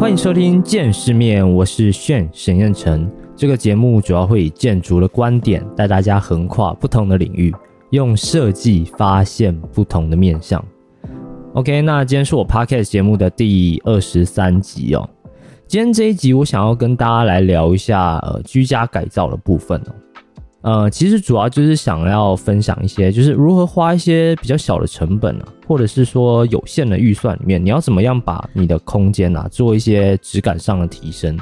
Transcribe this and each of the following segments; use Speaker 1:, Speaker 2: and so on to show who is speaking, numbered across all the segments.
Speaker 1: 欢迎收听《见世面》，我是炫沈彦成。这个节目主要会以建筑的观点带大家横跨不同的领域，用设计发现不同的面向。OK，那今天是我 Podcast 节目的第二十三集哦。今天这一集，我想要跟大家来聊一下呃居家改造的部分哦。呃，其实主要就是想要分享一些，就是如何花一些比较小的成本啊，或者是说有限的预算里面，你要怎么样把你的空间啊做一些质感上的提升。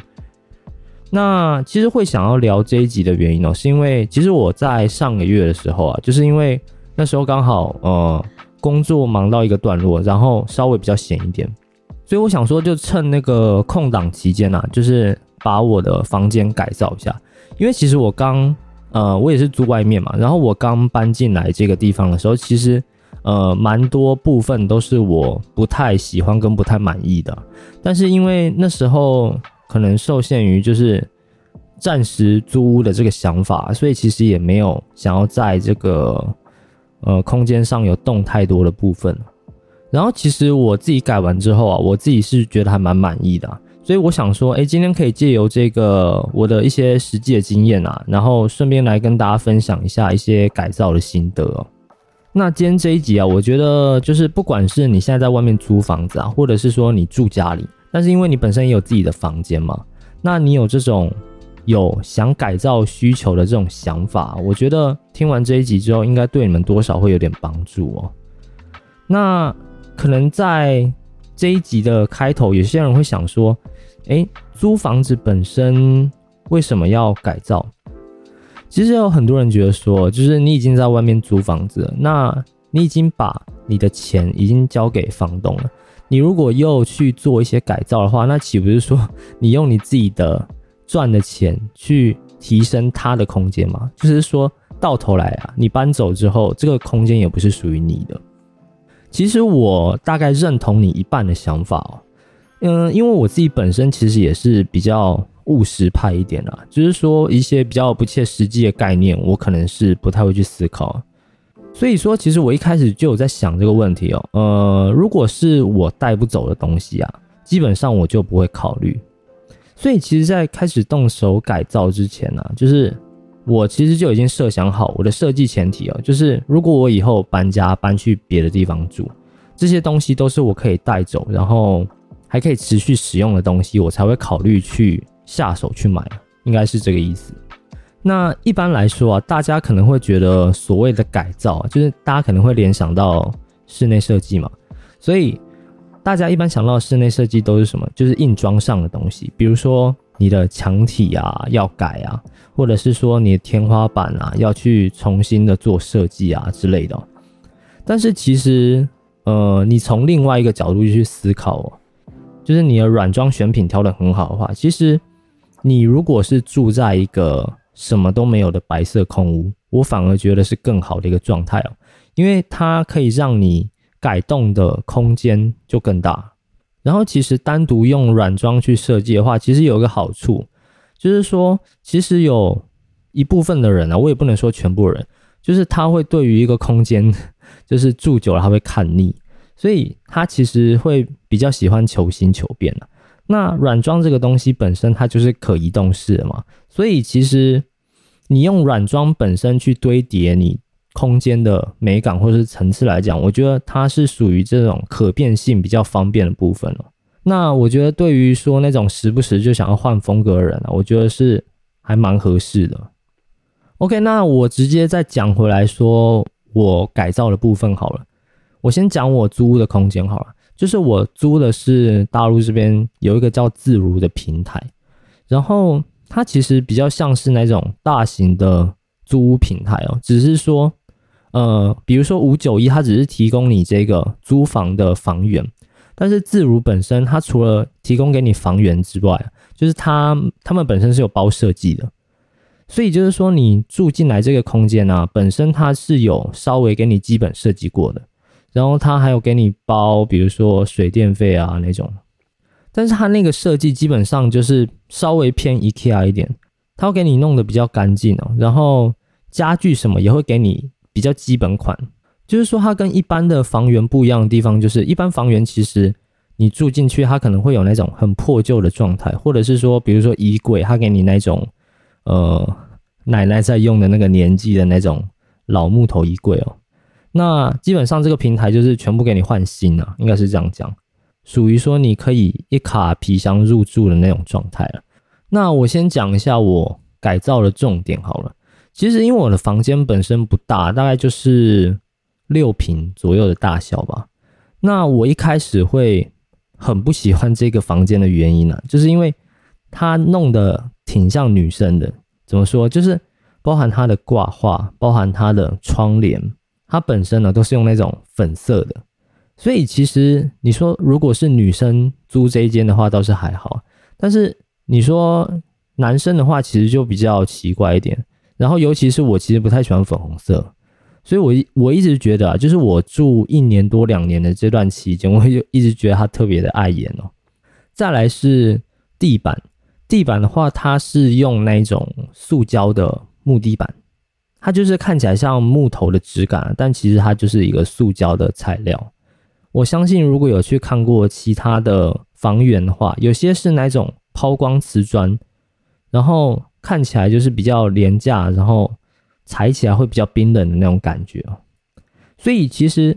Speaker 1: 那其实会想要聊这一集的原因哦，是因为其实我在上个月的时候啊，就是因为那时候刚好呃工作忙到一个段落，然后稍微比较闲一点，所以我想说就趁那个空档期间啊，就是把我的房间改造一下，因为其实我刚。呃，我也是租外面嘛，然后我刚搬进来这个地方的时候，其实呃蛮多部分都是我不太喜欢跟不太满意的，但是因为那时候可能受限于就是暂时租屋的这个想法，所以其实也没有想要在这个呃空间上有动太多的部分。然后其实我自己改完之后啊，我自己是觉得还蛮满意的。所以我想说，哎，今天可以借由这个我的一些实际的经验啊，然后顺便来跟大家分享一下一些改造的心得。那今天这一集啊，我觉得就是不管是你现在在外面租房子啊，或者是说你住家里，但是因为你本身也有自己的房间嘛，那你有这种有想改造需求的这种想法，我觉得听完这一集之后，应该对你们多少会有点帮助哦。那可能在这一集的开头，有些人会想说。哎，租房子本身为什么要改造？其实有很多人觉得说，就是你已经在外面租房子了，那你已经把你的钱已经交给房东了，你如果又去做一些改造的话，那岂不是说你用你自己的赚的钱去提升他的空间吗？就是说到头来啊，你搬走之后，这个空间也不是属于你的。其实我大概认同你一半的想法哦。嗯，因为我自己本身其实也是比较务实派一点啦，就是说一些比较不切实际的概念，我可能是不太会去思考。所以说，其实我一开始就有在想这个问题哦。呃，如果是我带不走的东西啊，基本上我就不会考虑。所以，其实，在开始动手改造之前呢，就是我其实就已经设想好我的设计前提哦，就是如果我以后搬家搬去别的地方住，这些东西都是我可以带走，然后。还可以持续使用的东西，我才会考虑去下手去买，应该是这个意思。那一般来说啊，大家可能会觉得所谓的改造，就是大家可能会联想到室内设计嘛，所以大家一般想到室内设计都是什么？就是硬装上的东西，比如说你的墙体啊要改啊，或者是说你的天花板啊要去重新的做设计啊之类的。但是其实，呃，你从另外一个角度去思考。就是你的软装选品挑的很好的话，其实你如果是住在一个什么都没有的白色空屋，我反而觉得是更好的一个状态哦，因为它可以让你改动的空间就更大。然后其实单独用软装去设计的话，其实有一个好处，就是说其实有一部分的人啊，我也不能说全部人，就是他会对于一个空间，就是住久了他会看腻。所以他其实会比较喜欢求新求变的。那软装这个东西本身它就是可移动式的嘛，所以其实你用软装本身去堆叠你空间的美感或是层次来讲，我觉得它是属于这种可变性比较方便的部分了。那我觉得对于说那种时不时就想要换风格的人啊，我觉得是还蛮合适的。OK，那我直接再讲回来说我改造的部分好了。我先讲我租屋的空间好了，就是我租的是大陆这边有一个叫自如的平台，然后它其实比较像是那种大型的租屋平台哦，只是说，呃，比如说五九一，它只是提供你这个租房的房源，但是自如本身它除了提供给你房源之外，就是它他们本身是有包设计的，所以就是说你住进来这个空间呢，本身它是有稍微给你基本设计过的。然后他还有给你包，比如说水电费啊那种，但是他那个设计基本上就是稍微偏 IKEA 一点，他会给你弄得比较干净哦。然后家具什么也会给你比较基本款，就是说它跟一般的房源不一样的地方，就是一般房源其实你住进去，它可能会有那种很破旧的状态，或者是说，比如说衣柜，它给你那种呃奶奶在用的那个年纪的那种老木头衣柜哦。那基本上这个平台就是全部给你换新啊，应该是这样讲，属于说你可以一卡皮箱入住的那种状态了。那我先讲一下我改造的重点好了。其实因为我的房间本身不大，大概就是六平左右的大小吧。那我一开始会。很不喜欢这个房间的原因呢，就是因为它弄得挺像女生的。怎么说？就是包含它的挂画，包含它的窗帘，它本身呢都是用那种粉色的。所以其实你说如果是女生租这一间的话，倒是还好。但是你说男生的话，其实就比较奇怪一点。然后尤其是我其实不太喜欢粉红色。所以，我一我一直觉得啊，就是我住一年多两年的这段期间，我就一直觉得它特别的碍眼哦。再来是地板，地板的话，它是用那种塑胶的木地板，它就是看起来像木头的质感，但其实它就是一个塑胶的材料。我相信如果有去看过其他的房源的话，有些是那种抛光瓷砖，然后看起来就是比较廉价，然后。踩起来会比较冰冷的那种感觉，所以其实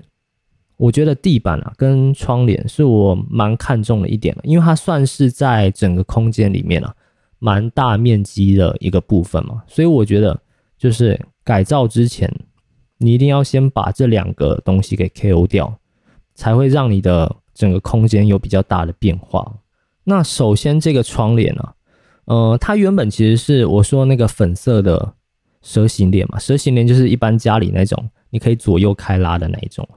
Speaker 1: 我觉得地板啊跟窗帘是我蛮看重的一点的，因为它算是在整个空间里面啊蛮大面积的一个部分嘛，所以我觉得就是改造之前，你一定要先把这两个东西给 KO 掉，才会让你的整个空间有比较大的变化。那首先这个窗帘啊，呃，它原本其实是我说那个粉色的。蛇形帘嘛，蛇形帘就是一般家里那种，你可以左右开拉的那一种。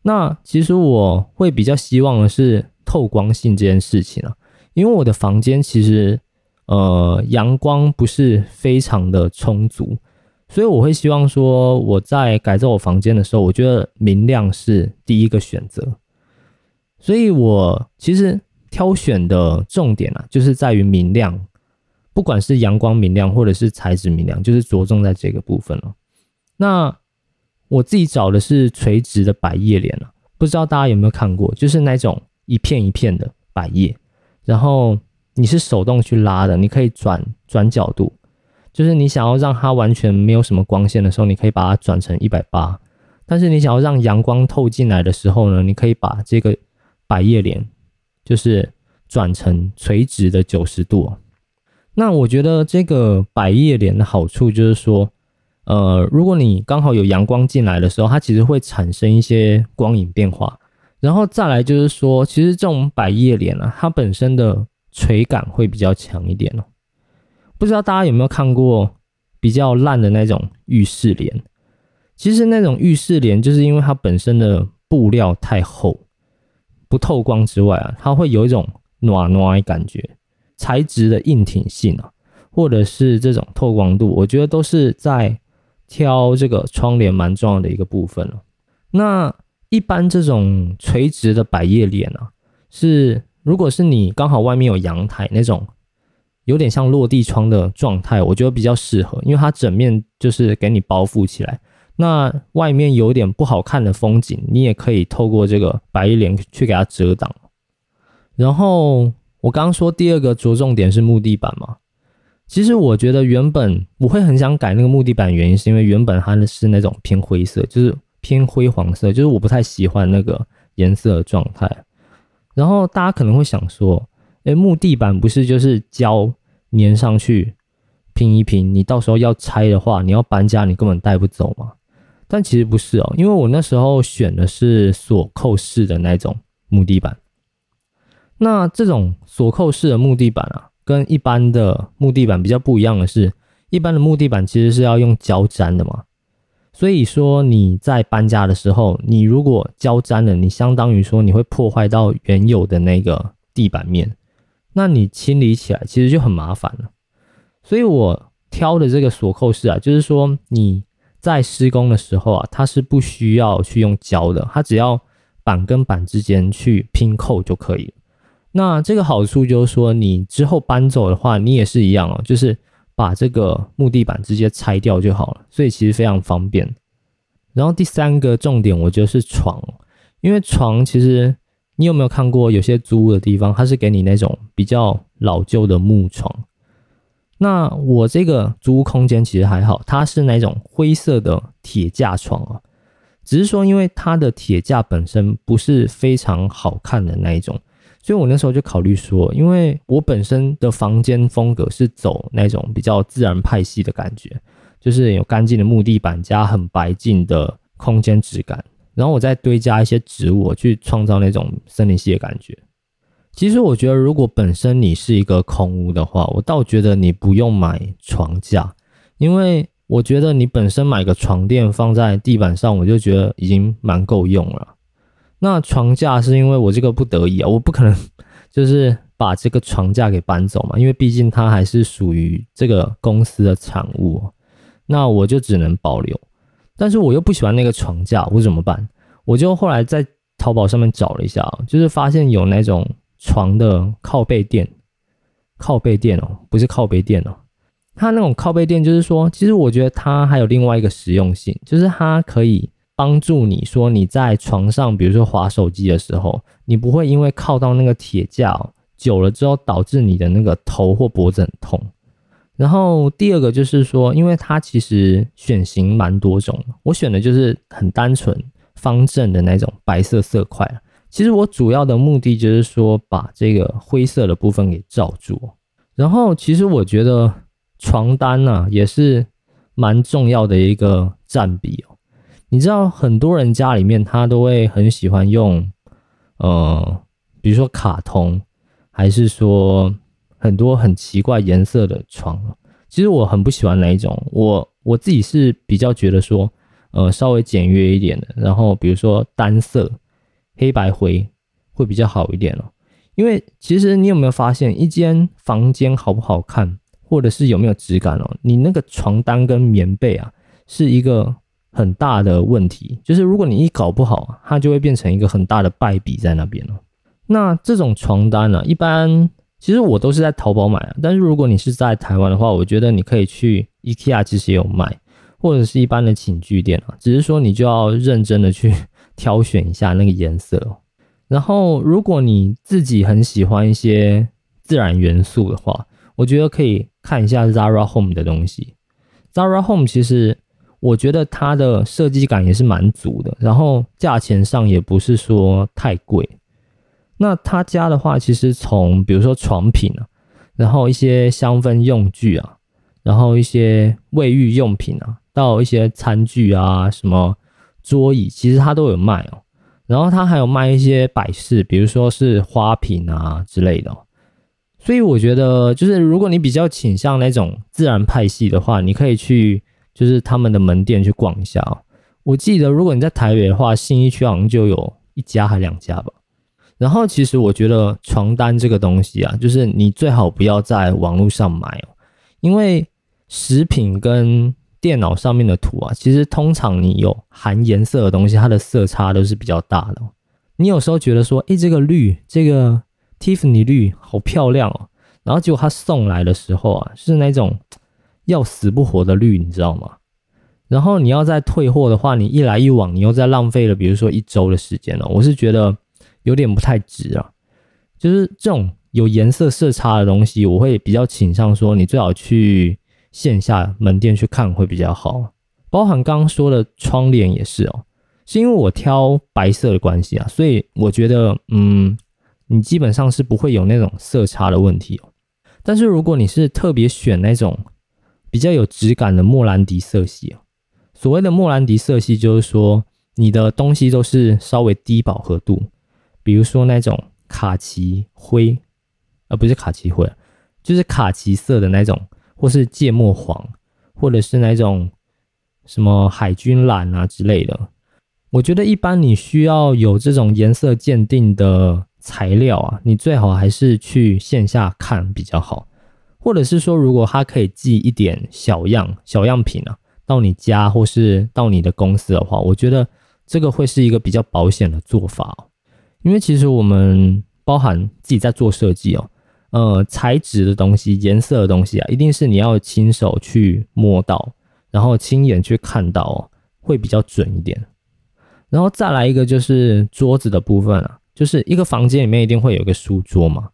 Speaker 1: 那其实我会比较希望的是透光性这件事情啊，因为我的房间其实呃阳光不是非常的充足，所以我会希望说我在改造我房间的时候，我觉得明亮是第一个选择。所以我其实挑选的重点啊，就是在于明亮。不管是阳光明亮，或者是材质明亮，就是着重在这个部分了。那我自己找的是垂直的百叶帘了，不知道大家有没有看过，就是那种一片一片的百叶，然后你是手动去拉的，你可以转转角度，就是你想要让它完全没有什么光线的时候，你可以把它转成一百八，但是你想要让阳光透进来的时候呢，你可以把这个百叶帘就是转成垂直的九十度。那我觉得这个百叶帘的好处就是说，呃，如果你刚好有阳光进来的时候，它其实会产生一些光影变化。然后再来就是说，其实这种百叶帘啊，它本身的垂感会比较强一点哦。不知道大家有没有看过比较烂的那种浴室帘？其实那种浴室帘就是因为它本身的布料太厚，不透光之外啊，它会有一种暖暖的感觉。材质的硬挺性啊，或者是这种透光度，我觉得都是在挑这个窗帘蛮重要的一个部分了。那一般这种垂直的百叶帘啊，是如果是你刚好外面有阳台那种，有点像落地窗的状态，我觉得比较适合，因为它整面就是给你包覆起来。那外面有点不好看的风景，你也可以透过这个百叶帘去给它遮挡，然后。我刚刚说第二个着重点是木地板嘛，其实我觉得原本我会很想改那个木地板，原因是因为原本它是那种偏灰色，就是偏灰黄色，就是我不太喜欢那个颜色的状态。然后大家可能会想说，哎，木地板不是就是胶粘上去拼一拼，你到时候要拆的话，你要搬家你根本带不走嘛？但其实不是哦，因为我那时候选的是锁扣式的那种木地板。那这种锁扣式的木地板啊，跟一般的木地板比较不一样的是，一般的木地板其实是要用胶粘的嘛。所以说你在搬家的时候，你如果胶粘了，你相当于说你会破坏到原有的那个地板面，那你清理起来其实就很麻烦了。所以我挑的这个锁扣式啊，就是说你在施工的时候啊，它是不需要去用胶的，它只要板跟板之间去拼扣就可以了。那这个好处就是说，你之后搬走的话，你也是一样哦，就是把这个木地板直接拆掉就好了，所以其实非常方便。然后第三个重点，我觉得是床，因为床其实你有没有看过有些租屋的地方，它是给你那种比较老旧的木床？那我这个租屋空间其实还好，它是那种灰色的铁架床啊，只是说因为它的铁架本身不是非常好看的那一种，所以我那时候就考虑说，因为我本身的房间风格是走那种比较自然派系的感觉，就是有干净的木地板加很白净的空间质感，然后我再堆加一些植物去创造那种森林系的感觉。其实我觉得，如果本身你是一个空屋的话，我倒觉得你不用买床架，因为我觉得你本身买个床垫放在地板上，我就觉得已经蛮够用了。那床架是因为我这个不得已啊，我不可能就是把这个床架给搬走嘛，因为毕竟它还是属于这个公司的产物，那我就只能保留。但是我又不喜欢那个床架，我怎么办？我就后来在淘宝上面找了一下，就是发现有那种。床的靠背垫，靠背垫哦，不是靠背垫哦。它那种靠背垫，就是说，其实我觉得它还有另外一个实用性，就是它可以帮助你说你在床上，比如说滑手机的时候，你不会因为靠到那个铁架久了之后，导致你的那个头或脖子很痛。然后第二个就是说，因为它其实选型蛮多种，我选的就是很单纯方正的那种白色色块。其实我主要的目的就是说，把这个灰色的部分给罩住。然后，其实我觉得床单呢，也是蛮重要的一个占比哦。你知道，很多人家里面他都会很喜欢用，呃，比如说卡通，还是说很多很奇怪颜色的床。其实我很不喜欢哪一种，我我自己是比较觉得说，呃，稍微简约一点的。然后，比如说单色。黑白灰会比较好一点哦，因为其实你有没有发现，一间房间好不好看，或者是有没有质感哦，你那个床单跟棉被啊，是一个很大的问题。就是如果你一搞不好，它就会变成一个很大的败笔在那边了。那这种床单呢，一般其实我都是在淘宝买啊，但是如果你是在台湾的话，我觉得你可以去 IKEA，其实也有卖，或者是一般的寝具店啊，只是说你就要认真的去。挑选一下那个颜色，然后如果你自己很喜欢一些自然元素的话，我觉得可以看一下 Zara Home 的东西。Zara Home 其实我觉得它的设计感也是蛮足的，然后价钱上也不是说太贵。那他家的话，其实从比如说床品啊，然后一些香氛用具啊，然后一些卫浴用品啊，到一些餐具啊什么。桌椅其实他都有卖哦，然后他还有卖一些摆饰，比如说是花瓶啊之类的。所以我觉得，就是如果你比较倾向那种自然派系的话，你可以去就是他们的门店去逛一下哦。我记得如果你在台北的话，信义区好像就有一家还两家吧。然后其实我觉得床单这个东西啊，就是你最好不要在网络上买哦，因为食品跟电脑上面的图啊，其实通常你有含颜色的东西，它的色差都是比较大的。你有时候觉得说，诶，这个绿，这个 Tiffany 绿好漂亮哦，然后结果它送来的时候啊，是那种要死不活的绿，你知道吗？然后你要再退货的话，你一来一往，你又在浪费了，比如说一周的时间了。我是觉得有点不太值啊。就是这种有颜色色差的东西，我会比较倾向说，你最好去。线下门店去看会比较好，包含刚刚说的窗帘也是哦，是因为我挑白色的关系啊，所以我觉得，嗯，你基本上是不会有那种色差的问题哦。但是如果你是特别选那种比较有质感的莫兰迪色系哦，所谓的莫兰迪色系就是说你的东西都是稍微低饱和度，比如说那种卡其灰，而不是卡其灰，就是卡其色的那种。或是芥末黄，或者是那种什么海军蓝啊之类的，我觉得一般你需要有这种颜色鉴定的材料啊，你最好还是去线下看比较好。或者是说，如果他可以寄一点小样小样品啊，到你家或是到你的公司的话，我觉得这个会是一个比较保险的做法。因为其实我们包含自己在做设计哦。呃，材质的东西、颜色的东西啊，一定是你要亲手去摸到，然后亲眼去看到哦，会比较准一点。然后再来一个就是桌子的部分啊，就是一个房间里面一定会有一个书桌嘛。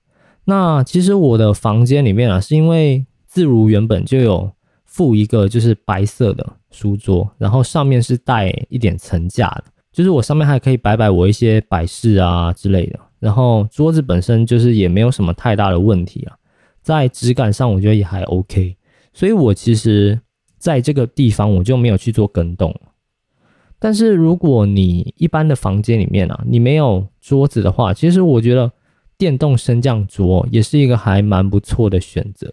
Speaker 1: 那其实我的房间里面啊，是因为自如原本就有附一个就是白色的书桌，然后上面是带一点层架的，就是我上面还可以摆摆我一些摆饰啊之类的。然后桌子本身就是也没有什么太大的问题啊，在质感上我觉得也还 OK。所以我其实在这个地方我就没有去做跟动。但是如果你一般的房间里面啊，你没有桌子的话，其实我觉得电动升降桌也是一个还蛮不错的选择。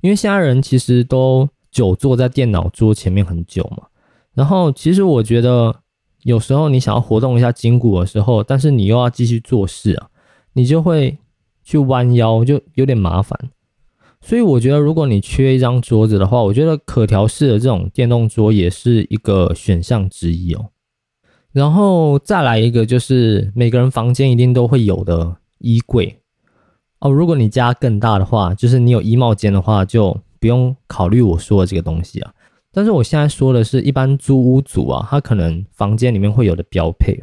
Speaker 1: 因为现在人其实都久坐在电脑桌前面很久嘛，然后其实我觉得有时候你想要活动一下筋骨的时候，但是你又要继续做事啊，你就会去弯腰，就有点麻烦。所以我觉得，如果你缺一张桌子的话，我觉得可调式的这种电动桌也是一个选项之一哦。然后再来一个，就是每个人房间一定都会有的衣柜哦。如果你家更大的话，就是你有衣帽间的话，就不用考虑我说的这个东西啊。但是我现在说的是一般租屋组啊，他可能房间里面会有的标配。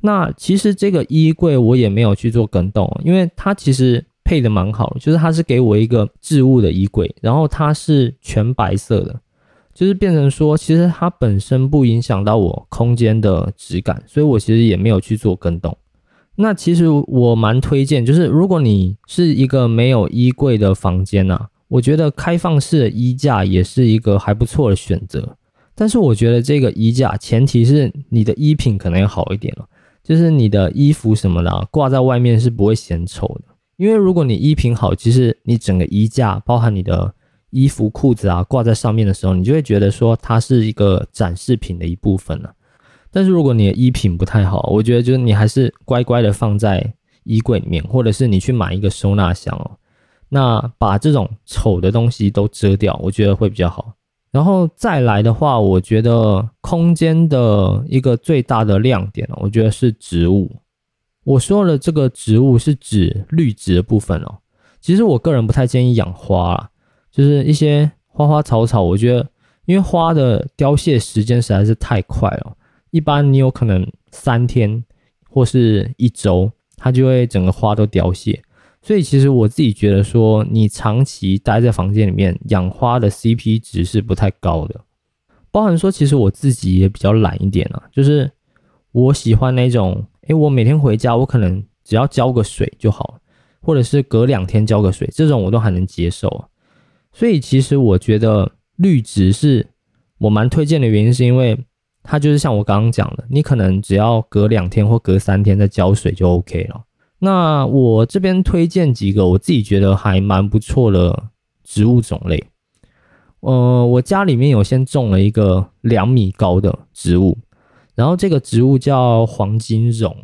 Speaker 1: 那其实这个衣柜我也没有去做跟动，因为它其实。配的蛮好，就是它是给我一个置物的衣柜，然后它是全白色的，就是变成说，其实它本身不影响到我空间的质感，所以我其实也没有去做跟动。那其实我蛮推荐，就是如果你是一个没有衣柜的房间呐，我觉得开放式的衣架也是一个还不错的选择。但是我觉得这个衣架前提是你的衣品可能要好一点了，就是你的衣服什么的啊挂在外面是不会显丑的。因为如果你衣品好，其实你整个衣架，包含你的衣服、裤子啊，挂在上面的时候，你就会觉得说它是一个展示品的一部分了。但是如果你的衣品不太好，我觉得就是你还是乖乖的放在衣柜里面，或者是你去买一个收纳箱哦，那把这种丑的东西都遮掉，我觉得会比较好。然后再来的话，我觉得空间的一个最大的亮点哦我觉得是植物。我说的这个植物是指绿植的部分哦。其实我个人不太建议养花啦，就是一些花花草草，我觉得因为花的凋谢时间实在是太快了，一般你有可能三天或是一周，它就会整个花都凋谢。所以其实我自己觉得说，你长期待在房间里面养花的 CP 值是不太高的。包含说，其实我自己也比较懒一点啊，就是我喜欢那种。诶，我每天回家，我可能只要浇个水就好，或者是隔两天浇个水，这种我都还能接受。所以其实我觉得绿植是我蛮推荐的原因，是因为它就是像我刚刚讲的，你可能只要隔两天或隔三天再浇水就 OK 了。那我这边推荐几个我自己觉得还蛮不错的植物种类。呃，我家里面有先种了一个两米高的植物。然后这个植物叫黄金榕，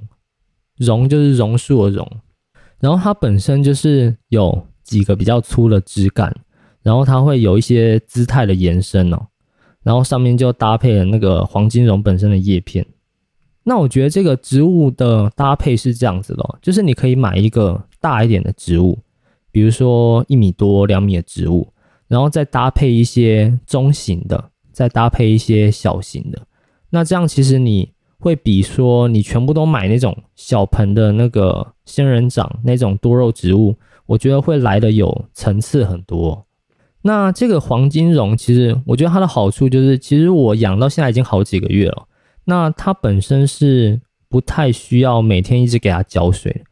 Speaker 1: 榕就是榕树的榕，然后它本身就是有几个比较粗的枝干，然后它会有一些姿态的延伸哦，然后上面就搭配了那个黄金榕本身的叶片。那我觉得这个植物的搭配是这样子的，就是你可以买一个大一点的植物，比如说一米多、两米的植物，然后再搭配一些中型的，再搭配一些小型的。那这样其实你会比说你全部都买那种小盆的那个仙人掌那种多肉植物，我觉得会来的有层次很多。那这个黄金榕其实我觉得它的好处就是，其实我养到现在已经好几个月了。那它本身是不太需要每天一直给它浇水，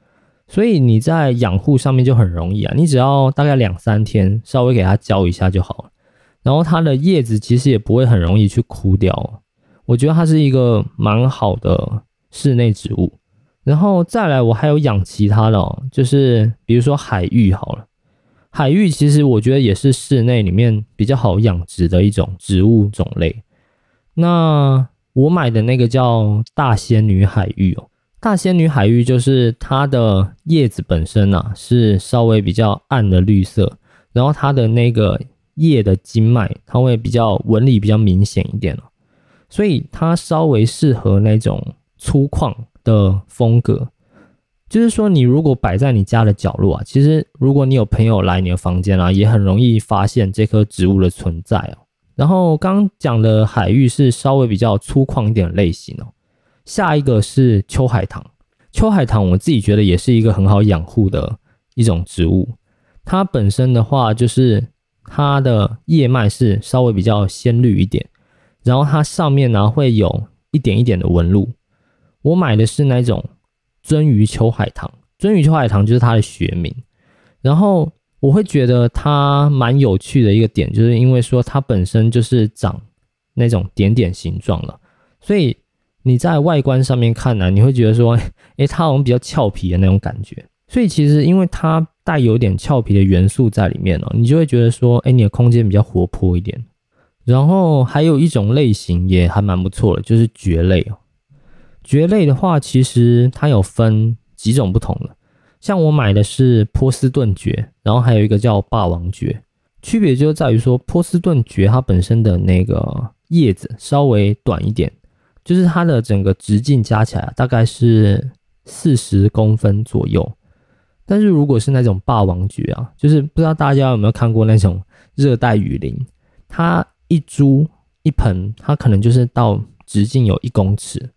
Speaker 1: 所以你在养护上面就很容易啊，你只要大概两三天稍微给它浇一下就好了。然后它的叶子其实也不会很容易去枯掉。我觉得它是一个蛮好的室内植物，然后再来我还有养其他的，哦，就是比如说海芋好了，海芋其实我觉得也是室内里面比较好养殖的一种植物种类。那我买的那个叫大仙女海芋哦，大仙女海芋就是它的叶子本身啊是稍微比较暗的绿色，然后它的那个叶的经脉它会比较纹理比较明显一点哦。所以它稍微适合那种粗犷的风格，就是说你如果摆在你家的角落啊，其实如果你有朋友来你的房间啊，也很容易发现这棵植物的存在哦。然后刚讲的海芋是稍微比较粗犷一点的类型哦。下一个是秋海棠，秋海棠我自己觉得也是一个很好养护的一种植物。它本身的话，就是它的叶脉是稍微比较鲜绿一点，然后它上面呢会有一点一点的纹路。我买的是那种鳟鱼秋海棠，鳟鱼秋海棠就是它的学名。然后我会觉得它蛮有趣的一个点，就是因为说它本身就是长那种点点形状了，所以。你在外观上面看呢，你会觉得说，诶，它好像比较俏皮的那种感觉。所以其实因为它带有点俏皮的元素在里面哦，你就会觉得说，诶，你的空间比较活泼一点。然后还有一种类型也还蛮不错的，就是蕨类哦。蕨类的话，其实它有分几种不同的，像我买的是波斯顿蕨，然后还有一个叫霸王蕨。区别就在于说，波斯顿蕨它本身的那个叶子稍微短一点。就是它的整个直径加起来大概是四十公分左右，但是如果是那种霸王蕨啊，就是不知道大家有没有看过那种热带雨林，它一株一盆，它可能就是到直径有一公尺，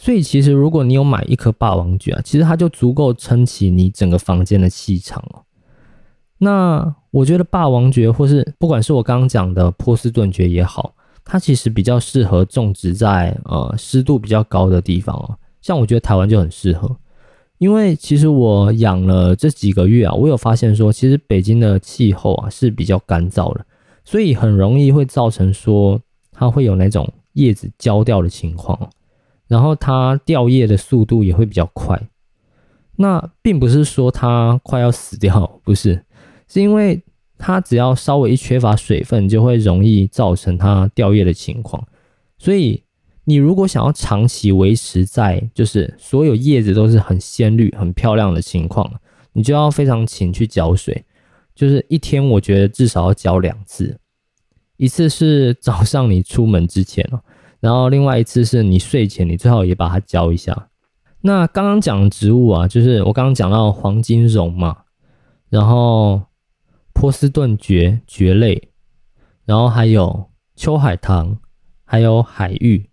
Speaker 1: 所以其实如果你有买一颗霸王蕨啊，其实它就足够撑起你整个房间的气场哦。那我觉得霸王蕨，或是不管是我刚刚讲的波士顿蕨也好。它其实比较适合种植在呃湿度比较高的地方哦，像我觉得台湾就很适合，因为其实我养了这几个月啊，我有发现说，其实北京的气候啊是比较干燥的，所以很容易会造成说它会有那种叶子焦掉的情况，然后它掉叶的速度也会比较快。那并不是说它快要死掉，不是，是因为。它只要稍微一缺乏水分，就会容易造成它掉叶的情况。所以，你如果想要长期维持在就是所有叶子都是很鲜绿、很漂亮的情况，你就要非常勤去浇水。就是一天，我觉得至少要浇两次，一次是早上你出门之前哦，然后另外一次是你睡前，你最好也把它浇一下。那刚刚讲的植物啊，就是我刚刚讲到黄金榕嘛，然后。波斯顿蕨蕨类，然后还有秋海棠，还有海芋。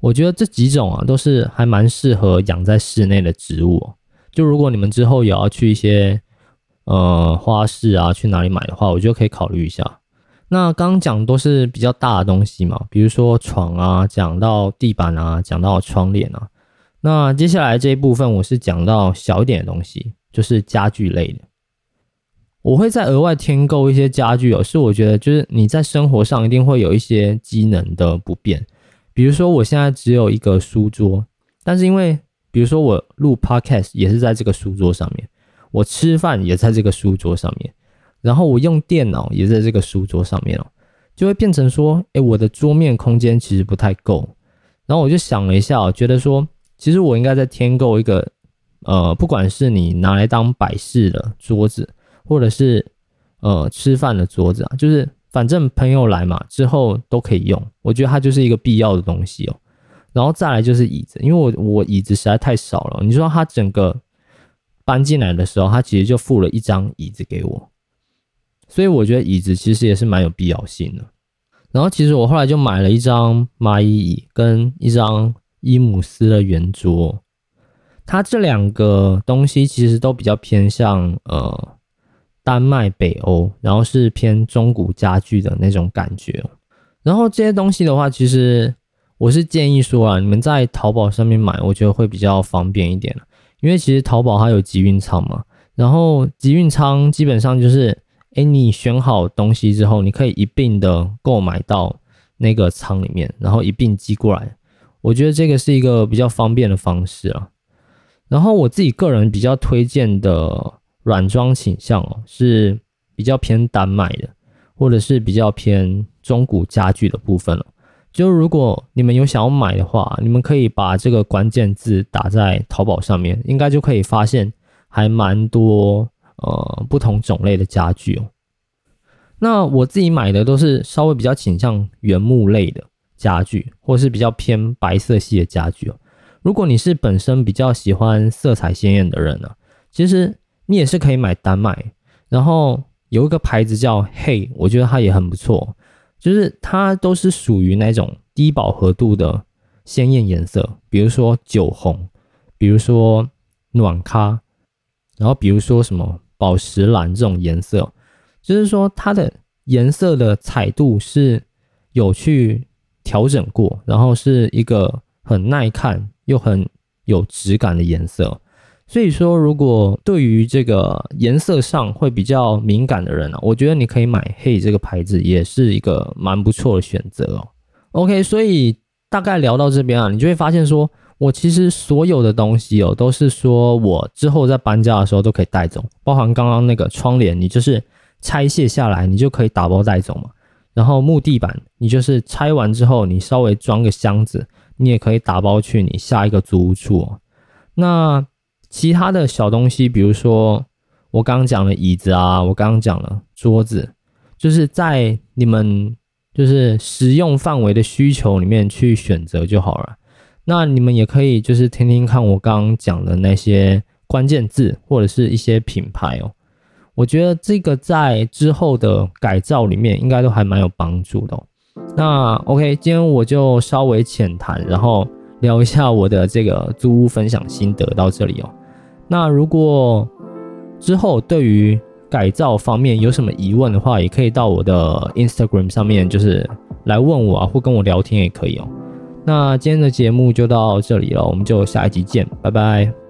Speaker 1: 我觉得这几种啊，都是还蛮适合养在室内的植物。就如果你们之后也要去一些呃花市啊，去哪里买的话，我觉得可以考虑一下。那刚刚讲都是比较大的东西嘛，比如说床啊，讲到地板啊，讲到窗帘啊。那接下来这一部分，我是讲到小一点的东西，就是家具类的。我会再额外添购一些家具哦，是我觉得就是你在生活上一定会有一些机能的不便，比如说我现在只有一个书桌，但是因为比如说我录 podcast 也是在这个书桌上面，我吃饭也在这个书桌上面，然后我用电脑也在这个书桌上面哦，就会变成说，哎，我的桌面空间其实不太够，然后我就想了一下，觉得说其实我应该再添购一个，呃，不管是你拿来当摆饰的桌子。或者是呃吃饭的桌子啊，就是反正朋友来嘛，之后都可以用。我觉得它就是一个必要的东西哦。然后再来就是椅子，因为我我椅子实在太少了。你说他整个搬进来的时候，他其实就付了一张椅子给我，所以我觉得椅子其实也是蛮有必要性的。然后其实我后来就买了一张蚂蚁椅跟一张伊姆斯的圆桌，它这两个东西其实都比较偏向呃。丹麦、北欧，然后是偏中古家具的那种感觉。然后这些东西的话，其实我是建议说啊，你们在淘宝上面买，我觉得会比较方便一点因为其实淘宝它有集运仓嘛，然后集运仓基本上就是，哎，你选好东西之后，你可以一并的购买到那个仓里面，然后一并寄过来。我觉得这个是一个比较方便的方式啊。然后我自己个人比较推荐的。软装倾向哦，是比较偏单买的，或者是比较偏中古家具的部分了。就如果你们有想要买的话，你们可以把这个关键字打在淘宝上面，应该就可以发现还蛮多呃不同种类的家具哦。那我自己买的都是稍微比较倾向原木类的家具，或是比较偏白色系的家具哦。如果你是本身比较喜欢色彩鲜艳的人呢，其实。你也是可以买单买，然后有一个牌子叫 Hey，我觉得它也很不错，就是它都是属于那种低饱和度的鲜艳颜色，比如说酒红、比如说暖咖，然后比如说什么宝石蓝这种颜色，就是说它的颜色的彩度是有去调整过，然后是一个很耐看又很有质感的颜色。所以说，如果对于这个颜色上会比较敏感的人啊，我觉得你可以买黑这个牌子，也是一个蛮不错的选择哦。OK，所以大概聊到这边啊，你就会发现说，我其实所有的东西哦，都是说我之后在搬家的时候都可以带走，包含刚刚那个窗帘，你就是拆卸下来，你就可以打包带走嘛。然后木地板，你就是拆完之后，你稍微装个箱子，你也可以打包去你下一个租屋处。那其他的小东西，比如说我刚刚讲的椅子啊，我刚刚讲了桌子，就是在你们就是使用范围的需求里面去选择就好了。那你们也可以就是听听看我刚刚讲的那些关键字或者是一些品牌哦。我觉得这个在之后的改造里面应该都还蛮有帮助的。那 OK，今天我就稍微浅谈，然后聊一下我的这个租屋分享心得到这里哦。那如果之后对于改造方面有什么疑问的话，也可以到我的 Instagram 上面，就是来问我啊，或跟我聊天也可以哦。那今天的节目就到这里了，我们就下一集见，拜拜。